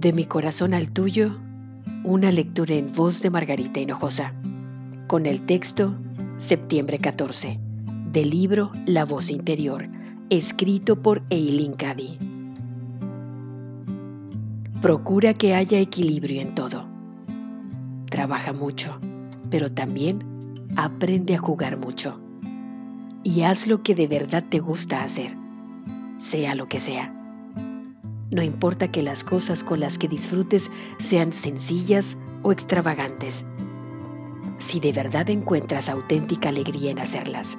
De mi corazón al tuyo, una lectura en voz de Margarita Hinojosa, con el texto Septiembre 14, del libro La voz interior, escrito por Eileen Cady. Procura que haya equilibrio en todo. Trabaja mucho, pero también aprende a jugar mucho. Y haz lo que de verdad te gusta hacer, sea lo que sea. No importa que las cosas con las que disfrutes sean sencillas o extravagantes, si de verdad encuentras auténtica alegría en hacerlas.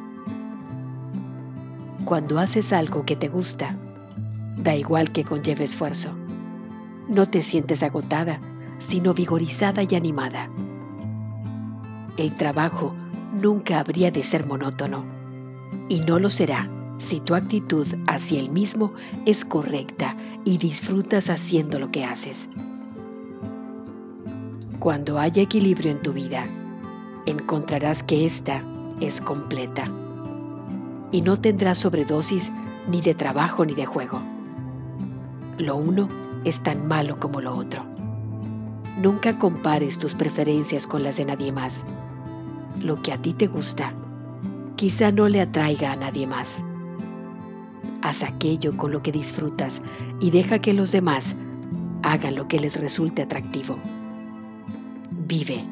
Cuando haces algo que te gusta, da igual que conlleve esfuerzo. No te sientes agotada, sino vigorizada y animada. El trabajo nunca habría de ser monótono, y no lo será si tu actitud hacia el mismo es correcta y disfrutas haciendo lo que haces. Cuando haya equilibrio en tu vida, encontrarás que ésta es completa y no tendrás sobredosis ni de trabajo ni de juego. Lo uno es tan malo como lo otro. Nunca compares tus preferencias con las de nadie más. Lo que a ti te gusta quizá no le atraiga a nadie más. Haz aquello con lo que disfrutas y deja que los demás hagan lo que les resulte atractivo. Vive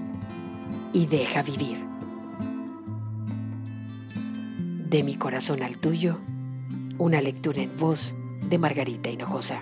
y deja vivir. De mi corazón al tuyo, una lectura en voz de Margarita Hinojosa.